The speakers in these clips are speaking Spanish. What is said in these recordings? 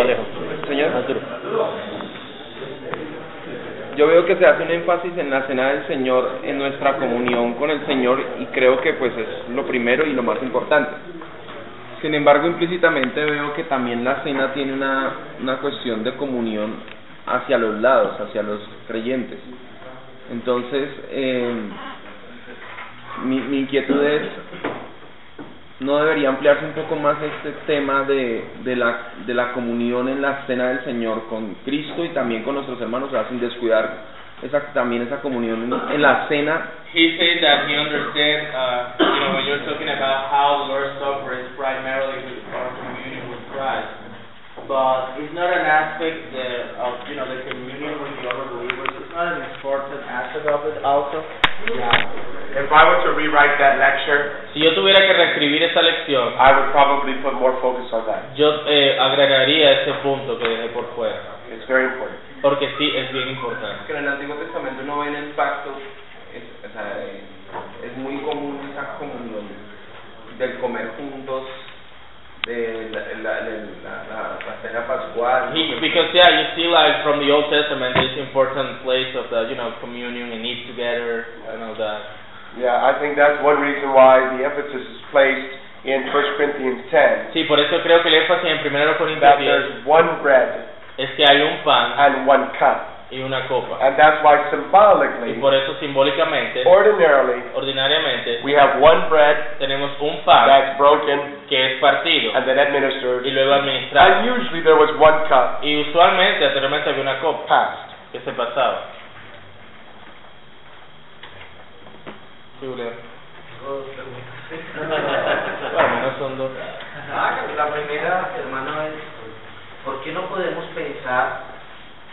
Alejo. Señor. Más duro. Yo veo que se hace un énfasis en la cena del Señor, en nuestra comunión con el Señor y creo que pues es lo primero y lo más importante. Sin embargo, implícitamente veo que también la cena tiene una, una cuestión de comunión hacia los lados, hacia los creyentes. Entonces, eh, mi, mi inquietud es, ¿no debería ampliarse un poco más este tema de, de, la, de la comunión en la cena del Señor con Cristo y también con nuestros hermanos, sin descuidar esa, también esa comunión en, la cena He said that he understands, uh, you know, when you're talking about how the Lord's is primarily our communion with Christ, but it's not an aspect of, you know, the communion with the other. It's not an important aspect of it also. Yeah. If I were to rewrite that lecture, Si yo tuviera que reescribir esa lección, I would probably put more focus on that. yo eh, agregaría ese punto que dejé por fuera, It's very important. porque sí es bien importante. que en el Antiguo Testamento no ven el pacto, es, o sea, eh, es muy común esa comunión del comer juntos, de la, la, la, la- la cena pascual. He, because yeah, you see like from the Old Testament, this important place of the you know communion and eat together and all that. Yeah, I think that's one reason why the emphasis is placed in 1 Corinthians 10 Sí, por eso creo que el énfasis en 1 Corintios that there's one bread es que hay un pan and one cup. Y una copa. And that's why Y symbolically, por eso simbólicamente, ordinarily, ordinariamente, we have one bread tenemos un pan that's broken que es partido and then administered. y luego administrado. And usually there was one cup Y usualmente anteriormente había una copa passed. que se pasaba. Sí, Julián. Bueno, no son dos. Ah, La primera, hermano, es ¿por qué no podemos pensar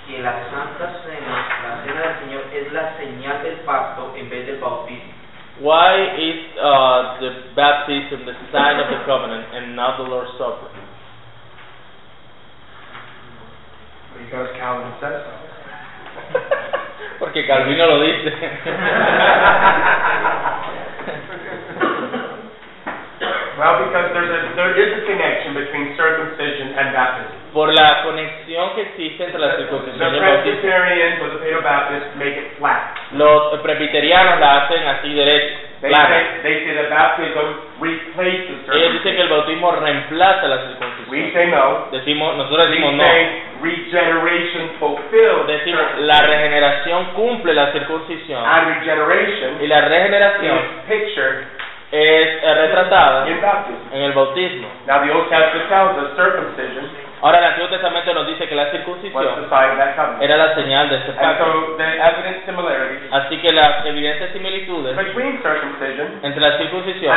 que la Santa Cena, la Cena del Señor, es la señal del pacto en vez del bautismo? Why is uh, the baptism the sign of the covenant and not the Lord's Supper? Because Calvin says so. Porque Calvino lo dice. Well, because there's a, there is a connection between circumcision and baptism. Por la conexión que existe entre la The circuncisión y el bautismo. The. Los presbiterianos la hacen así derecha, They say, they say that baptism replaces Ellos dicen que el circumcision. bautismo reemplaza la We circuncisión. say no. Decimos, nosotros We decimos no. say regeneration fulfills Decimos, circumcision. la regeneración cumple la circuncisión And regeneration y la regeneración is pictured es retratada in baptism. en el bautismo. Now the Old Testament tells us circumcision Ahora el Antiguo Testamento nos dice que la circuncisión era la señal de And pacto. Así que las evidentes similitudes entre la circuncisión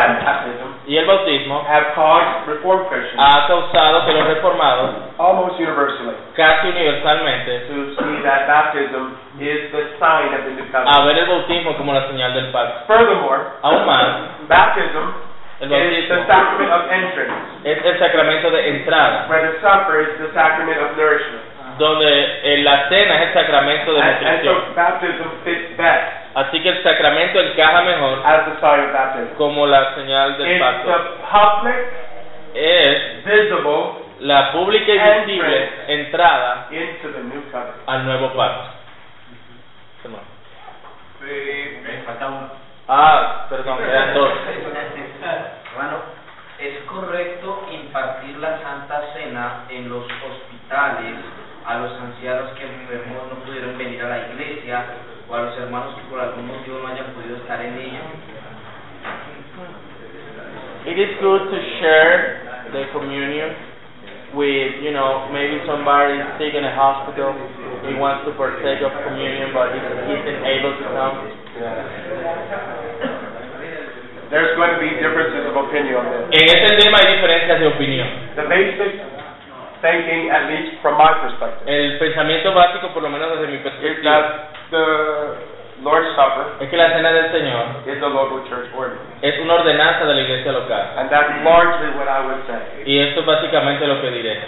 y el bautismo ha causado que los reformados almost universally casi universalmente to see that baptism is the sign of the new a ver el bautismo como la señal del pacto. Furthermore, Aún más, baptism el is the bautismo sacrament of entrance, es el sacramento de entrada, where the supper is the sacrament of nourishment. donde eh, la cena es el sacramento de And, and nutrición. so baptism fits best Así que el sacramento encaja mejor as the sign of baptism. como la señal del It's pacto. the public, Es visible la pública y visible entrada into the new covenant. al nuevo pacto. Hermano. Me falta uno. Ah, perdón, quedan dos. ¿Es correcto impartir la Santa Cena en los hospitales a los ancianos que enfermos no pudieron venir a la iglesia o a los hermanos que por algún motivo no hayan podido estar en ella? It is good to share the communion with, you know, maybe somebody is sick in a hospital, he wants to partake of communion, but he isn't able to come. There's going to be differences of opinion on this. En este tema hay diferencias de opinión. The basic thinking, at least from my perspective, El pensamiento básico, por lo menos desde mi is perspectiva, that the Lord's Supper es que la cena del Señor is a local church ordinance. es una ordenanza de la iglesia local. And that's largely what I would say. Y esto es básicamente lo que diré.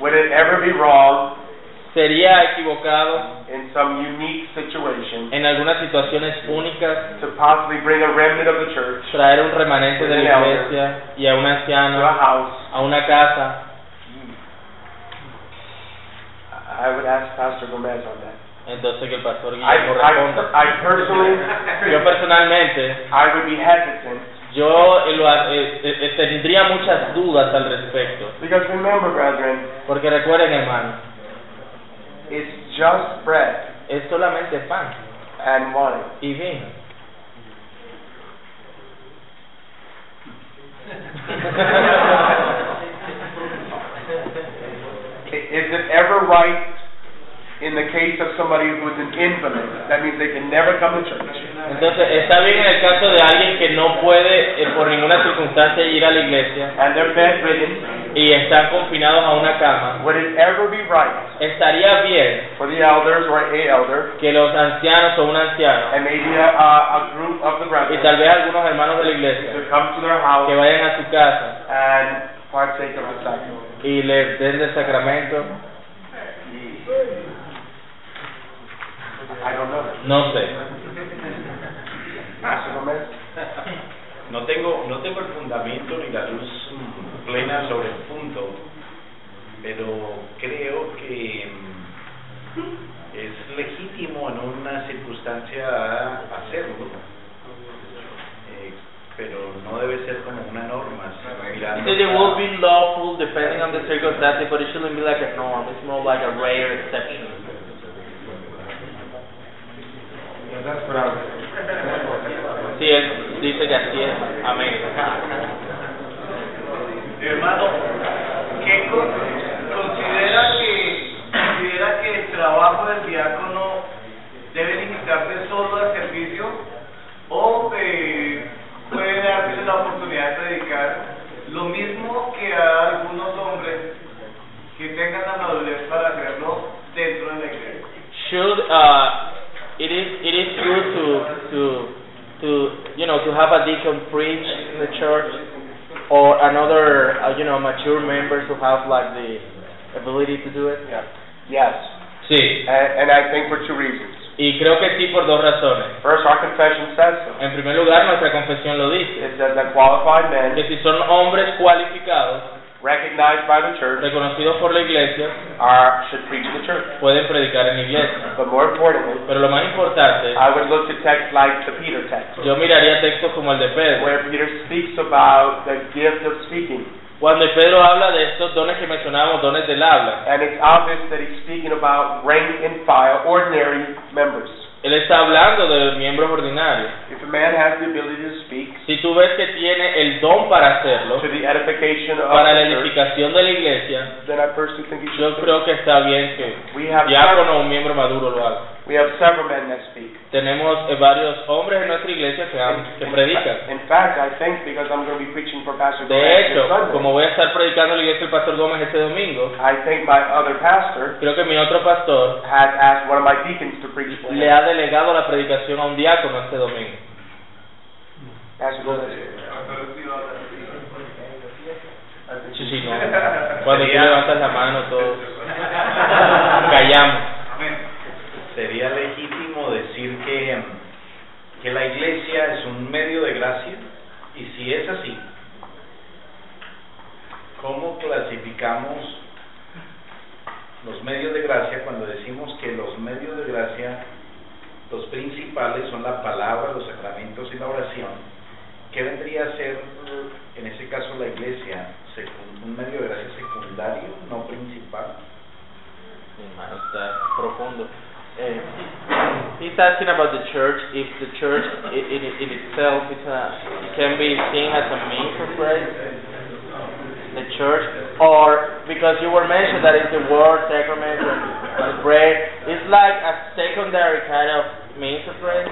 Would it ever be wrong ¿Sería equivocado in some unique situation en algunas situaciones únicas to possibly bring a remnant of the church traer un remanente de la iglesia y a un to a house a una casa I would ask Pastor Gomez on that. Entonces que el pastor I, Guillermo I, responda. I personally, Yo personalmente, I would be hesitant yo eh, lo eh, eh, eh, tendría muchas dudas al respecto. because remember, brethren, Porque recuerden, hermano, it's just bread es solamente pan and wine. y vino. Is it ever right in the case of somebody who is an invalid? That means they can never come to church. Entonces, está bien en el caso de alguien que no puede eh, por ninguna circunstancia ir a la iglesia and they're bedridden, y están confinados a una cama. would it ever be right Estaría bien for the elders or a elder que los ancianos o un anciano and maybe a, a, a group of the y brethren tal vez algunos hermanos de la iglesia to come to their que house vayan a su casa and partake of the sacrament? y les den el sacramento? I don't know. No sé. Pastor Gomez? No tengo, no tengo el fundamento ni la luz plena sobre el punto, pero creo que mm, es legítimo en una circunstancia hacerlo, Eh, pero no debe ser como una norma. sino It will be lawful depending on the circumstances, but it shouldn't be like a norm. It's more like a rare exception. Sí, él dice que así es. Amén. Hermano, ¿qué con- considera que considera que el trabajo del diácono debe limitarse solo al servicio o eh, puede darse la oportunidad de predicar lo mismo que a algunos hombres que tengan la madurez para hacerlo dentro de la iglesia? Should uh, it is it is good to to to you know to have a deacon preach in the church or another uh, you know mature members who have like the ability to do it? Yeah. Yes. Sí. And, and I think for two reasons. Y creo que sí por dos razones. First, our confession says so. En primer lugar, nuestra confesión lo dice, It says that qualified men, que si son hombres cualificados, recognized by the church, reconocidos por la iglesia, are should preach in the church. pueden predicar en la iglesia. But more importantly, Pero lo más importante, I would look to texts like the Peter text, yo miraría textos como el de Pedro, where Peter speaks about the gift of speaking. cuando Pedro habla de estos dones que mencionábamos, dones del habla. And it's obvious that he's speaking about rank and file, ordinary members. Él está hablando de miembros ordinarios. If a man has the ability to speak Si tú ves que tiene el don para hacerlo, to the edification of para la edificación de la iglesia, then I personally think he yo creo que está bien que diácono o un miembro maduro lo haga. We have several men that speak. Tenemos eh, varios hombres en nuestra iglesia que, han- que predican. In fact, I think because I'm going to be preaching for Pastor De this hecho, Sunday, como voy a estar predicando en la iglesia del pastor Gómez este domingo, I think my other pastor creo que mi otro pastor has asked one of my deacons to preach for le him. ha delegado la predicación a un diácono este domingo. Pastor Gomez. Sí, sí, no. Cuando tú levantas la mano, todos callamos. Sería legítimo decir que, que la iglesia es un medio de gracia y si es así, ¿cómo clasificamos los medios de gracia cuando decimos que los medios de gracia, los principales son la palabra, los sacramentos y la oración? ¿Qué vendría a ser en ese caso la iglesia? ¿Un medio de gracia secundario, no principal? Hermano está profundo. He's asking about the church, if the church i- in, in itself is a, can be seen as a means of grace, the church, or because you were mentioned that it's the word, sacrament, and prayer, it's like a secondary kind of means of grace.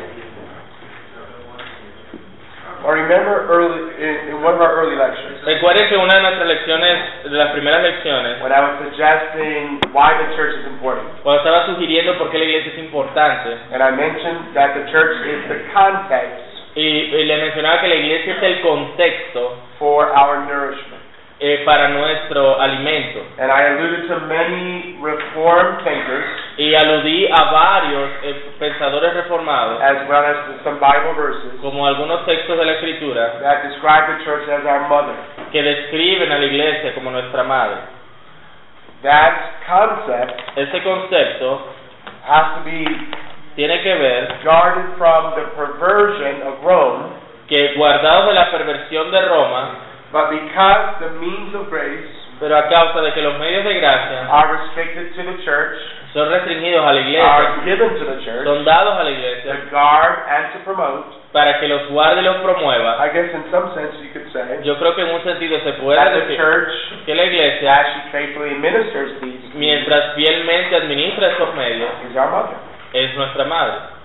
Or remember early in, in one of our early lectures Recuerden que una de nuestras lecciones, de las primeras lecciones, when I was suggesting why the church is important, cuando estaba sugiriendo por qué la iglesia es importante, and I mentioned that the church is the context y, y le mencionaba que la iglesia es el contexto for our nourishment. eh, para nuestro alimento. And I alluded to many reformed thinkers Y aludí a varios eh, pensadores reformados, as well as some Bible verses como algunos textos de la escritura, that describe the church as our mother. Que describen a la iglesia como nuestra madre. That concept Ese concepto has to be tiene que ver guarded from the perversion of Rome, que guardados de la perversión de Roma, but because the means of grace pero a causa de que los medios de gracia are restricted to the church, son restringidos a la iglesia, are given to the church, son dados a la iglesia to guard and to promote, para que los guarde y los promueva, I guess in some sense you could say yo creo que en un sentido se puede that the decir church, que la iglesia, as she faithfully administers these, mientras fielmente administra esos medios, is our mother. es nuestra madre.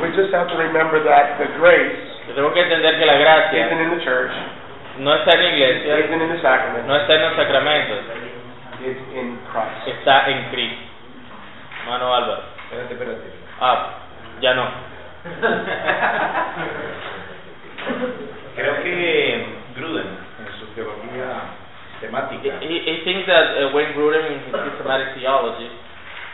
We just have to remember that the grace Tenemos que entender que la isn't gracia in the church, no está en la iglesia, isn't in the sacrament, no está en los sacramentos, it's in Christ. está en Cristo. Mano Álvaro. Espérate, espérate. Ah, ya no. Creo que Gruden, en su teología temática, He, he thinks that uh, Wayne Grudem in his systematic theology,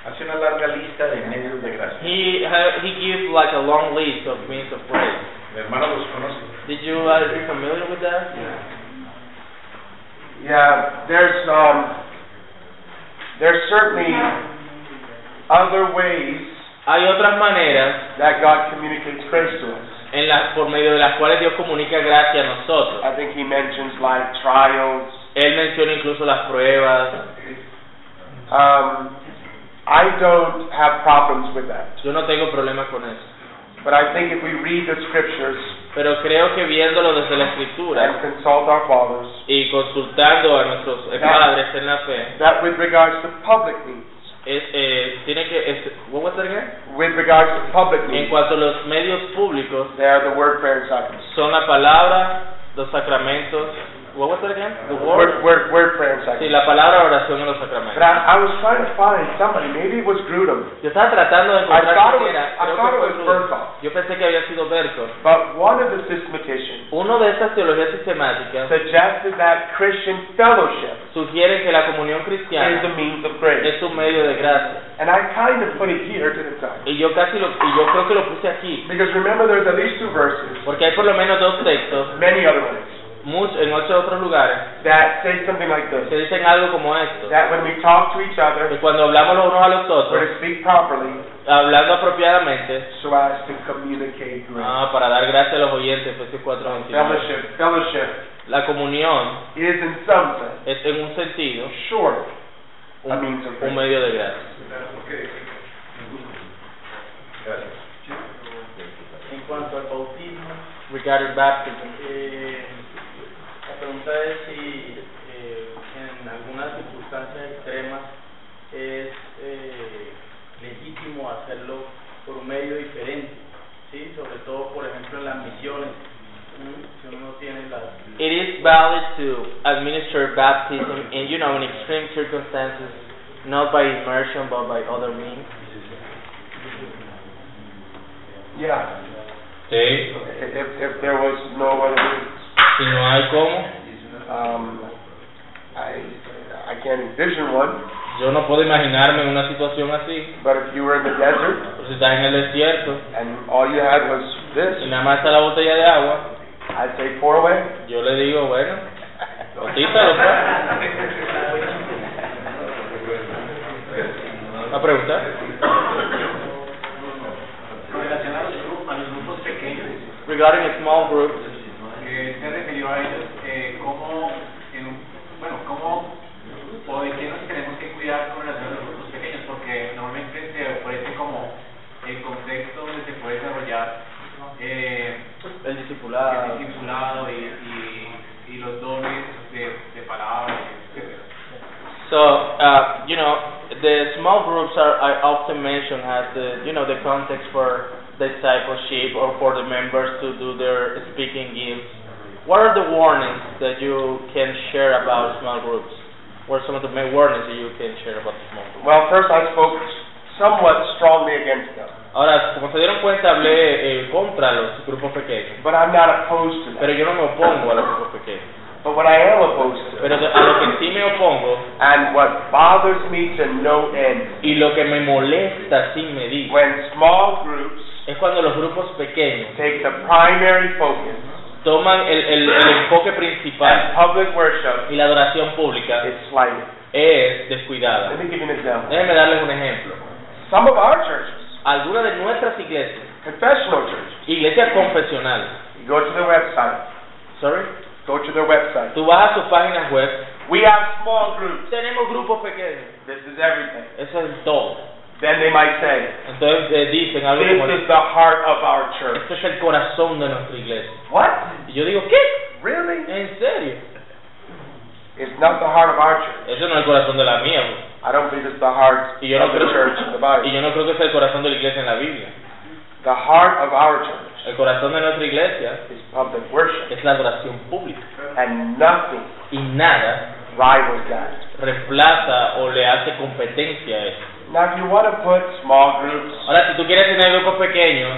hace una larga lista de medios de gracia. he ha, he gives like a long list of means of grace. Mi hermano los conoce. Did you uh, are you familiar with that? Yeah, there's um, there's certainly other ways Hay otras maneras that God communicates grace to us. en las por medio de las cuales Dios comunica gracia a nosotros. I think He mentions like trials. Él menciona incluso las pruebas. Um, I don't have problems with that, Yo no tengo problema con eso. But I think if we read the scriptures Pero creo que viéndolo desde la escritura and consult our fathers, y consultando a nuestros eh, padres en la fe, that with regards to public needs, es, eh, tiene que es, what was that again? with regards to public En needs, cuanto a los medios públicos, they are the word, prayer, and sacraments. son la palabra, los sacramentos, what was that again? The Word, word. word, word, prayer, and Sí, la palabra, oración y los But. I, I was trying to find somebody, maybe it was Grudem, Yo estaba tratando de I encontrar thought it quién was- era, I creo thought que it fue was Grudem. Berthold. Yo pensé que había sido Berto. but one of the systematicians Uno de estas teologías sistemáticas suggested that Christian fellowship sugiere que la comunión is cristiana the means of grace. es un medio de gracia. And I kind of put it here to the top. Y yo casi lo, y yo creo que lo puse aquí, Because remember, there's at least two verses, porque hay por lo menos dos textos, many other ones, muchos, en muchos otros lugares, that say something like que this. dicen algo como esto. That when we talk to each Que other, cuando hablamos los unos a los we're otros, to speak properly hablando apropiadamente, so as to communicate grace. ah, para dar gracias a los oyentes, Efesios 4, 29. Fellowship, fellowship La comunión is in some sense es en un sentido short a un, means of un grace. medio de gracia. Gracias. En cuanto al bautismo, Regarding baptism, eh, pregunta es si eh, en algunas circunstancias extremas es eh, legítimo hacerlo por un medio diferente, ¿sí? Sobre todo, por ejemplo, en las misiones, si uno no tiene las... it is valid to administer baptism in, you know, in extreme circumstances, not by immersion but by other means. Yeah. Sí. If, if there was no other means. Si no hay cómo, Um, I, I can't envision one, yo no puedo imaginarme una situación así. but if you were in the desert Pero si estás en el desierto and all you had was y this, nada más está la botella de agua, I'd say pour away. yo le digo, bueno, botízalo pues. ¿A preguntar? Con relación a los, grupos, a los grupos pequeños, Regarding a small group, the, you know, the context for discipleship or for the members to do their speaking gifts. What are the warnings that you can share about small groups? What are some of the main warnings that you can share about small groups? Well, first I spoke somewhat strongly against them, Ahora, como se dieron cuenta, hablé eh, contra los grupos pequeños, but I'm not opposed to pero yo no me opongo a los grupos pequeños. But what I am opposed to, Pero a lo que sí me opongo and what bothers me to no end, y lo que me molesta sin medir when small groups es cuando los grupos pequeños take the primary focus toman el, el, el enfoque principal and public worship y la adoración pública is slighted. es descuidada. Let me give you an example. Déjenme darles un ejemplo. Some of our churches, Algunas de nuestras iglesias, confessional churches, iglesias confesionales, you go to their website, sorry, go to their website. tú vas a sus páginas web, We have small groups. tenemos grupos pequeños, This is everything. eso es todo. Then they might say, Entonces eh, dicen algo como, this is the heart of our church. esto es el corazón de nuestra iglesia. What? Y yo digo, ¿qué? Really? ¿En serio? It's not the heart of our church. Eso no es el corazón de la mía. bro. I don't believe it's the heart Y yo no of the creo, church in the y Bible. yo no creo que sea el corazón de la iglesia en la Biblia. The heart of our church El corazón de nuestra iglesia is public worship, es la adoración pública. and nothing Y nada rivals that. reemplaza o le hace competencia a eso. Now, if you want to put small groups Ahora, si tú quieres tener grupos pequeños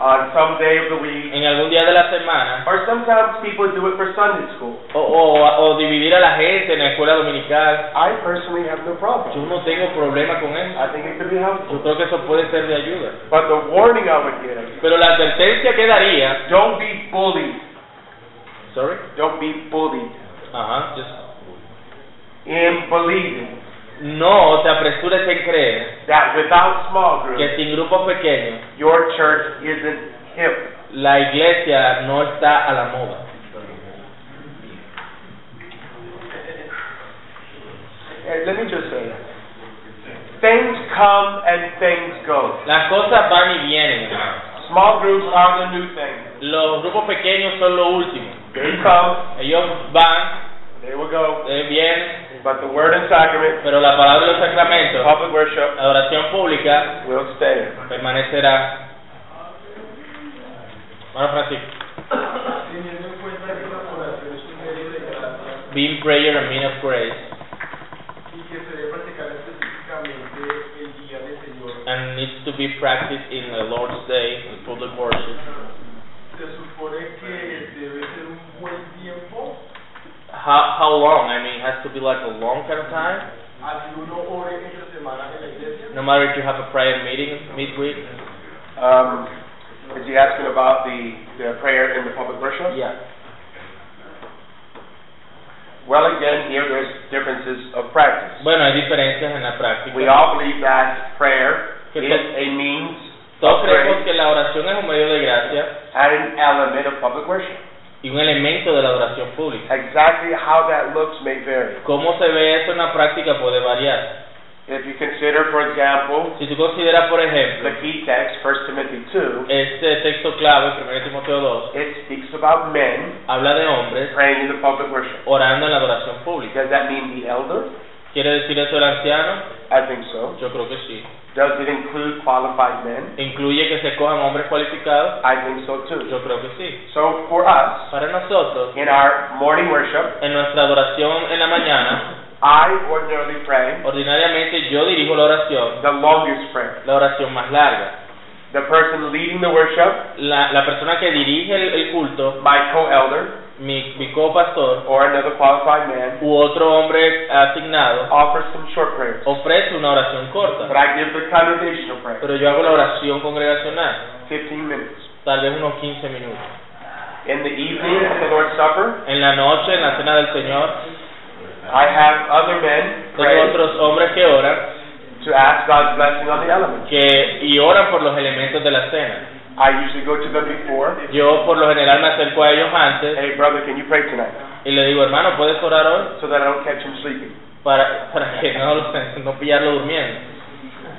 on some day of the week, en algún día de la semana, or sometimes people do it for Sunday school, o, o, o dividir a la gente en la escuela dominical, I personally have no yo problem. no tengo problema con eso. I think it could be helpful. Yo creo que eso puede ser de ayuda. But the warning I would give, Pero la advertencia que daría, don't be bullied. sorry, Don't be bullied ajá, just- in believing no te apresures en creer that without small que groups, sin grupos pequeños your church isn't hip. la iglesia no está a la moda. Hey, let me just say, things come and things go. Las cosas van y vienen, hermano. Small groups are the new thing. Los grupos pequeños son lo último. They come, Ellos van, they will go. eh, vienen, But the word and sacrament, pero la palabra de los sacramentos, public worship, la adoración pública, will stay. permanecerá. Bueno, Francisco. Teniendo en cuenta que la oración es un medio de gracia Being prayer and mean of grace, y que se debe practicar específicamente el día del Señor, and needs to be practiced in the Lord's Day, in public worship. se supone que debe ser un buen How, how long? I mean, it has to be like a long kind of time? a que uno ore entre semana en la iglesia. No matter if you have a prayer meeting midweek? Um, is he asking about the, the prayer in the public worship? Yeah. Well, again, here there's differences of practice. Bueno, hay diferencias en la práctica. We all believe that prayer is a means Todos creemos que la oración es un medio de gracia and an element of public worship. Y un elemento de la adoración pública. Exactly how that looks may vary. ¿Cómo se ve eso en la práctica puede variar? If you consider, for example, Si tú consideras, por ejemplo, the key text, 1 Timothy 2, este texto clave, 1 Timoteo 2, it speaks about men habla de hombres praying in the public worship. orando en la adoración pública. Does that mean the elder? ¿Quiere decir eso el anciano? I think so. Yo creo que sí. Does it include qualified men? ¿Incluye que se cojan hombres cualificados? I think so too. Yo creo que sí. So for us, Para nosotros, in our morning worship, en nuestra adoración en la mañana, I ordinarily pray ordinariamente yo dirijo la oración, the longest prayer. la oración más larga. The person leading the worship, La, la persona que dirige el, el culto, my co-elder, mi, mi copastor or another qualified man, u otro hombre asignado, offers some short prayers. ofrece una oración corta. But I give the congregational prayer, Pero yo hago la oración congregacional, 15 minutes. tal vez unos 15 minutos. In the evening, at the Lord's Supper, En la noche, en la cena del Señor, I have other men tengo otros hombres que oran to ask God's blessing on the elements. que, y oran por los elementos de la cena. I usually go to them before. Yo por lo general me acerco a ellos antes Hey, brother, can you pray tonight? y le digo, hermano, ¿puedes orar hoy? So that I don't catch him sleeping. Para, para que no, no pillarlo durmiendo.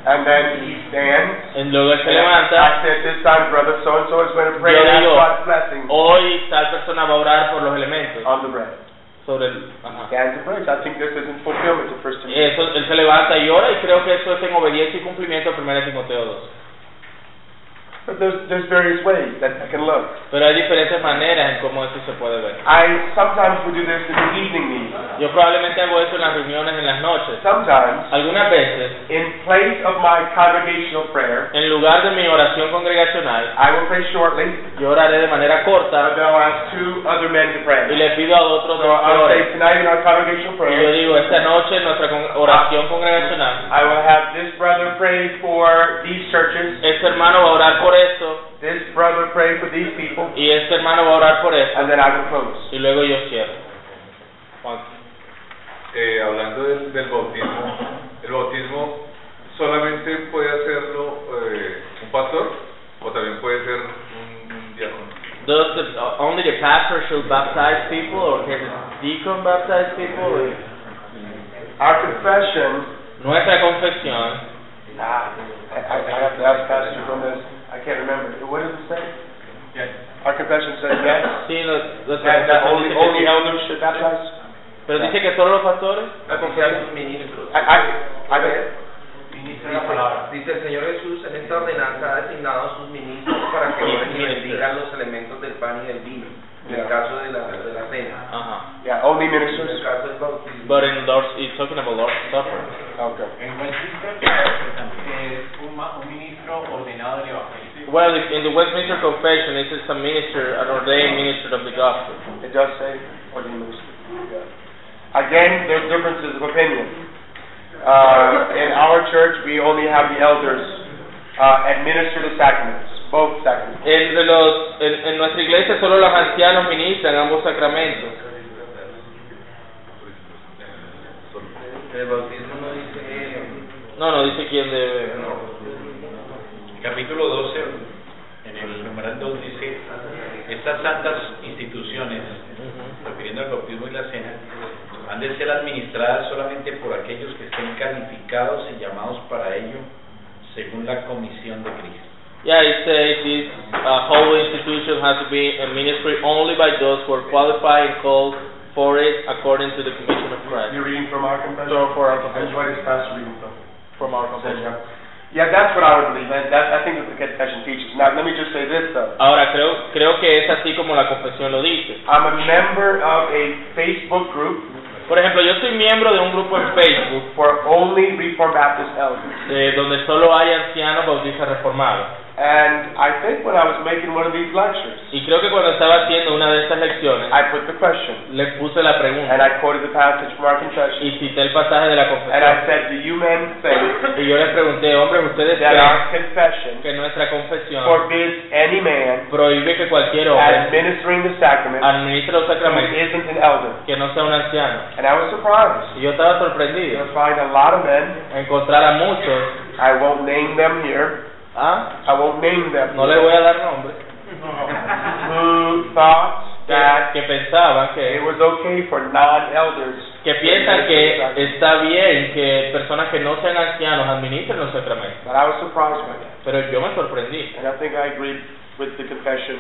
And then he stands. Y luego él se I levanta, said, this time, brother so and so is going to pray Yo and ask digo, God's blessing hoy tal persona va a orar por los elementos. on the bread. Sobre el, ajá. Stands and prays. I think this is in fulfillment of First Timothy. Eso, él se levanta y ora y creo que eso es en obediencia y cumplimiento a 1 Timoteo 2. But there's, there's various ways that I can look. Pero hay diferentes maneras en cómo eso se puede ver. I sometimes would do this in the evening meeting. Yo probablemente hago eso en las reuniones en las noches. Sometimes, Algunas veces, in place of my congregational prayer, en lugar de mi oración congregacional, I will pray shortly, yo oraré de manera corta then I'll ask two other men to pray. y le pido a otros So dos que oren. tonight in our congregational Y yo digo, esta noche en nuestra oración congregacional, I will have this brother pray for these churches, este hermano va a orar por esto, this brother pray for these people, y este hermano va a orar por eso, and then I will close. y luego yo cierro. Juan. Eh, hablando del, del bautismo, el bautismo solamente puede hacerlo eh, un pastor o también puede ser un, un diácono. Does the, uh, only the pastor should baptize people, or can the deacon baptize people? Or- Our confession, Nuestra confesión, ah, I, I I have to ask Pastor this, I can't remember. What does it say? Our confession says yes, sí, lo- that, nuestra that confesión only, only elders should baptize? pero dice que todos los pastores. La ministros. I, I, I bet. Ministro de la palabra. Dice el Señor Jesús en esta ordenanza ha designado a sus ministros para que oren y bendigan los elementos del pan y del vino, en el caso de la, de la cena, Ajá. Yeah, only en el ministers. caso del bautismo. But in Lord's, it's talking about Lord's Supper. Okay. En Westminster es un, ma- un ministro ordenado del evangelio. Well, if- in the Westminster Confession, it says a minister, an ordained minister of the gospel. It does say only ministers. Yeah. Again, there's differences of opinion. Uh, in our church, we only have the elders uh, administer the sacraments, both sacraments. Entre los, en, en nuestra iglesia solo los ancianos ministran ambos sacramentos. El bautismo no dice No, no dice quién debe. No. Capítulo 12, en el numeral 2 dice, estas santas instituciones, refiriendo al bautismo y la cena, han de ser administradas solamente por aquellos que estén calificados y llamados para ello, según la comisión de Cristo. Yeah, it says this uh, whole institution has to be a ministry only by those who are qualified and called for it according to the commission of Christ. You're reading from our confession? So for our And confession. what is Pastor reading from? From our Says, confession. Yeah. That's what I would believe, and that, I think that the confession teaches. Now, let me just say this, though. Ahora, creo, creo que es así como la confesión lo dice. I'm a member of a Facebook group Por ejemplo, yo soy miembro de un grupo en Facebook for only Reformed Baptist elders. eh, donde solo hay ancianos bautistas reformados. And I think when I was making one of these lectures, Y creo que cuando estaba haciendo una de estas lecciones, I put the question, le puse la and pregunta I quoted the passage from our confession, y cité el pasaje de la and I confesión. said, do you men think Y yo les pregunté, hombres, ¿ustedes that creen our confession que nuestra confesión forbids any man prohíbe que cualquier hombre administering the sacrament administre los who sacramentos isn't an elder? que no sea un anciano? And I was surprised. Y yo estaba sorprendido You'll find a lot of men, a encontrar a muchos, I won't name them here, ¿ah? I won't name them, no les voy a dar nombre, who thought que, that que pensaban it que, was okay for non-elders que piensan que está bien que personas que no sean ancianos administren los sacramentos. But I was surprised by that. Pero yo me sorprendí And I think I agreed with the confession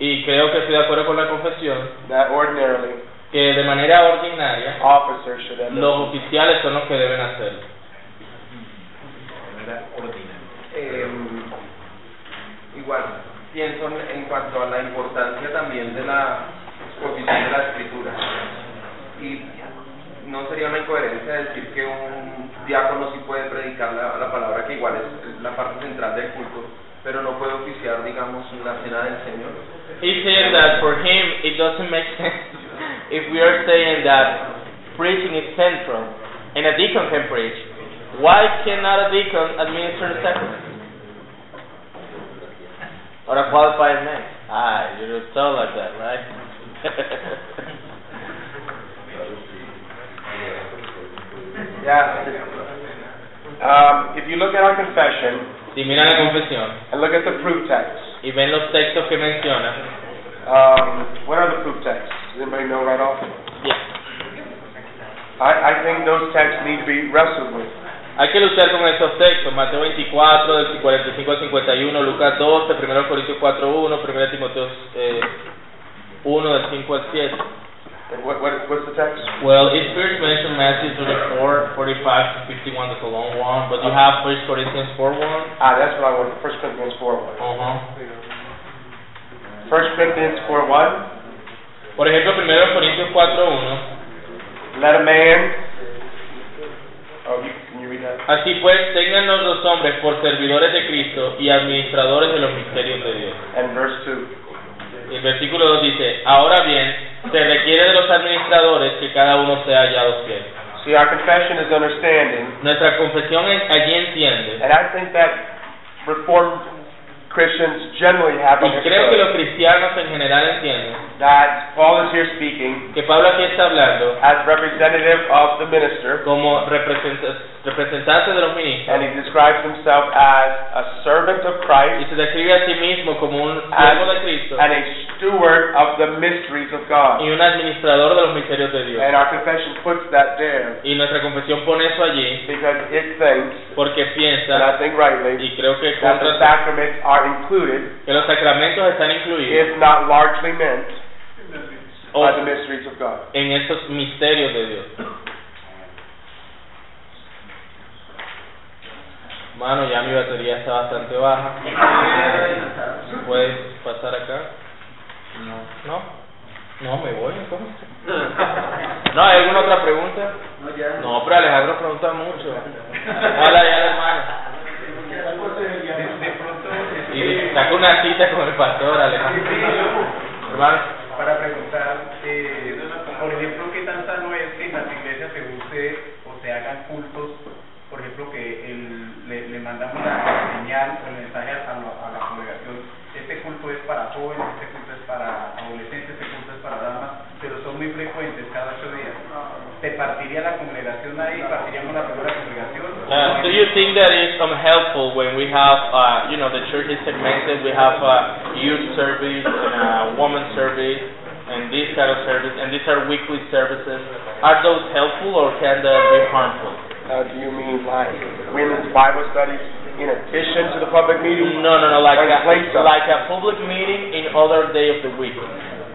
y creo que estoy de acuerdo con la confesión that ordinarily que de manera ordinaria officers should have. los oficiales son los que deben hacerlo. De manera ordinaria. Eh, igual, pienso en, cuanto a la importancia también de la exposición de la escritura. Y no sería una incoherencia decir que un diácono sí puede predicar la, la palabra, que igual es la parte central del culto, pero no puede oficiar, digamos, la cena del Señor. He's saying that for him it doesn't make sense if we are saying that preaching is central and a deacon can preach. Why cannot a deacon administer the sacrament? Or a qualified man? Ah, you're told like that, right? Yeah. Um, if you look at our confession si miran la confesión and look at the proof text, y ven los textos que menciona, um, what are the proof texts? Does anybody know right off? yeah. I, I think those texts need to be wrestled with. Hay que luchar con estos textos, Mateo 24, del 45 al 51, Lucas 12, 1 Corintios 4, 1, 1 Timoteo eh, 1, del 5 al 7. And What, what, what's the text? Well, it first mentioned Matthew 24, 45 to 51, that's a long one, but you have 1 Corinthians 4, 1. Ah, that's what I want. First Corinthians four one. Uh-huh. First Corinthians four one. Por ejemplo, 1 Corintios 4, 1. Let a man. Oh, you, can you read that? Así pues, téngannos los hombres por servidores de Cristo y administradores de los misterios de Dios. And verse el versículo 2 dice, ahora bien, se requiere de los administradores que cada uno sea hallado fiel. See, our confession is understanding, Nuestra confesión es- allí entiende and I think that Reformed Christians generally have Y creo que los cristianos en general entienden that Paul is here speaking que Pablo aquí está hablando as representative of the minister, como representa- representante de los and ministros he describes himself as a servant of y Christ se describe a sí mismo como un siervo de Cristo and a steward of the mysteries of God. y un administrador de los misterios de Dios. And our confession puts that there Y nuestra confesión pone eso allí because it thinks, porque and piensa, I think rightly, y creo que that the sacraments are included, que los sacramentos están incluidos if not largely meant, by the mysteries of God. en esos misterios de Dios. Mano, ya mi batería está bastante baja. ¿Puedes pasar acá? No. ¿No? No, me voy entonces. ¿No hay alguna otra pregunta? No, ya. No, pero Alejandro pregunta mucho. Hola, ya hermano. De pronto, Y saca una cita con el pastor, Alejandro. Hermano. para preguntar, eh, por ejemplo, ¿qué tan sano es que en las iglesias se use o se hagan cultos? Por ejemplo, que el, le, le mandamos la señal o el mensaje a la, a la congregación, este culto es para jóvenes, este culto es para adolescentes, este culto es para damas, pero son muy frecuentes cada ocho días. ¿Se partiría la congregación ahí? ¿Partiríamos la primera congregación? Uh, do you think that is um, helpful when we have, uh, you know, the church is segmented, we have uh, youth service and uh, woman service and this kind of service, and these are weekly services. Are those helpful or can they be harmful? Uh, do you mean like women's Bible studies in addition to the public meeting? No, no, no, like a, like a public meeting in other day of the week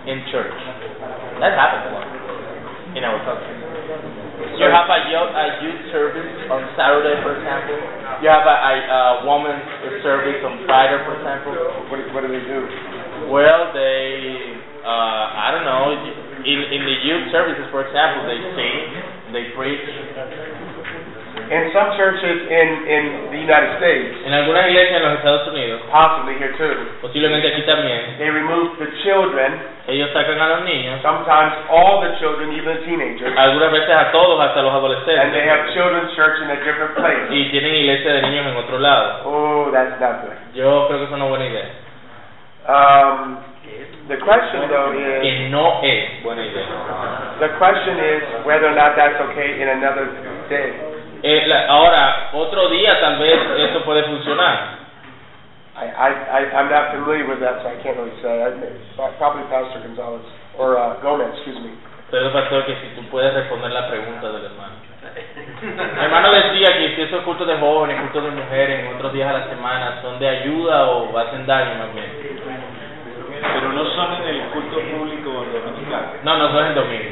in church. That happens a lot in our country. You have a youth, a youth service on Saturday, for example. You have a, a, a woman's service on Friday, for example. What, do- what do they do? Well, they, uh, I don't know, in, in the youth services, for example, they sing, they preach. In some churches in, in the United States, En algunas iglesias en los Estados Unidos, possibly here too, posiblemente aquí también, they remove the children, ellos sacan a los niños, sometimes all the children, even the teenagers, algunas veces a todos, hasta los and they have adolescentes, children's church in a different place. y tienen iglesia de niños en otro lado. Oh, that's not good. Yo creo que es una buena idea. Um, the question though is, Que no es buena idea. the question is whether or not that's okay in another day. Eh, la- ahora, otro día tal vez eso puede funcionar. I, I, I, I'm not familiar with that, so I can't really say. I, probably Pastor Gonzalez, or uh, Gomez, excuse me. Pero pastor, que si tú puedes responder la pregunta del hermano. Mi hermano decía que si esos cultos de jóvenes, cultos de mujeres, en otros días a la semana, son de ayuda o hacen daño más bien. Pero no son en el culto público dominical. No, no son en domingo.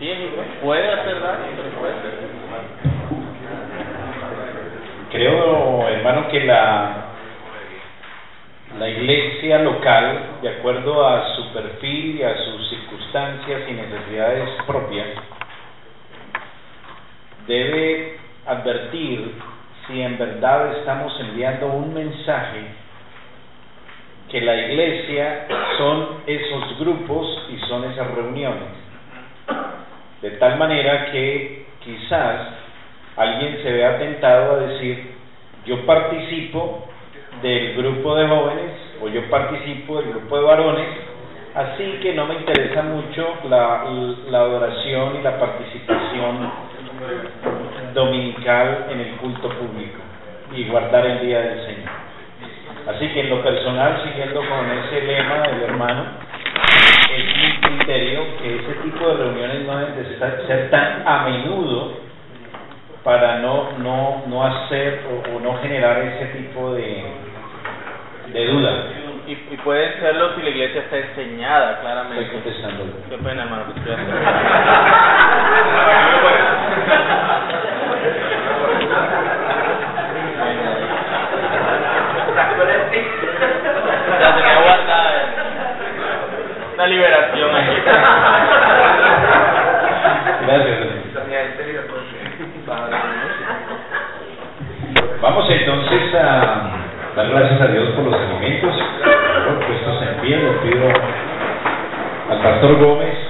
Sí, puede hacer daño, puede hacer. Creo, hermano, que la, la iglesia local, de acuerdo a su perfil y a sus circunstancias y necesidades propias, debe advertir si en verdad estamos enviando un mensaje que la iglesia son esos grupos y son esas reuniones. De tal manera que quizás alguien se vea tentado a decir, yo participo del grupo de jóvenes o yo participo del grupo de varones, así que no me interesa mucho la, la adoración y la participación dominical en el culto público y guardar el día del Señor. Así que en lo personal, siguiendo con ese lema del hermano, es mi criterio que ese tipo de reuniones no deben de ser tan a menudo para no, no, no hacer o, o no generar ese tipo de, de duda. Y, y pueden serlo si la iglesia está enseñada, Estoy claramente. contestándolo. Qué pena, hermano, que estoy La tenía guardada. Una liberación aquí. Gracias. Vamos entonces a dar gracias a Dios por los alimentos. Por puestos en pie, le pido al pastor Gómez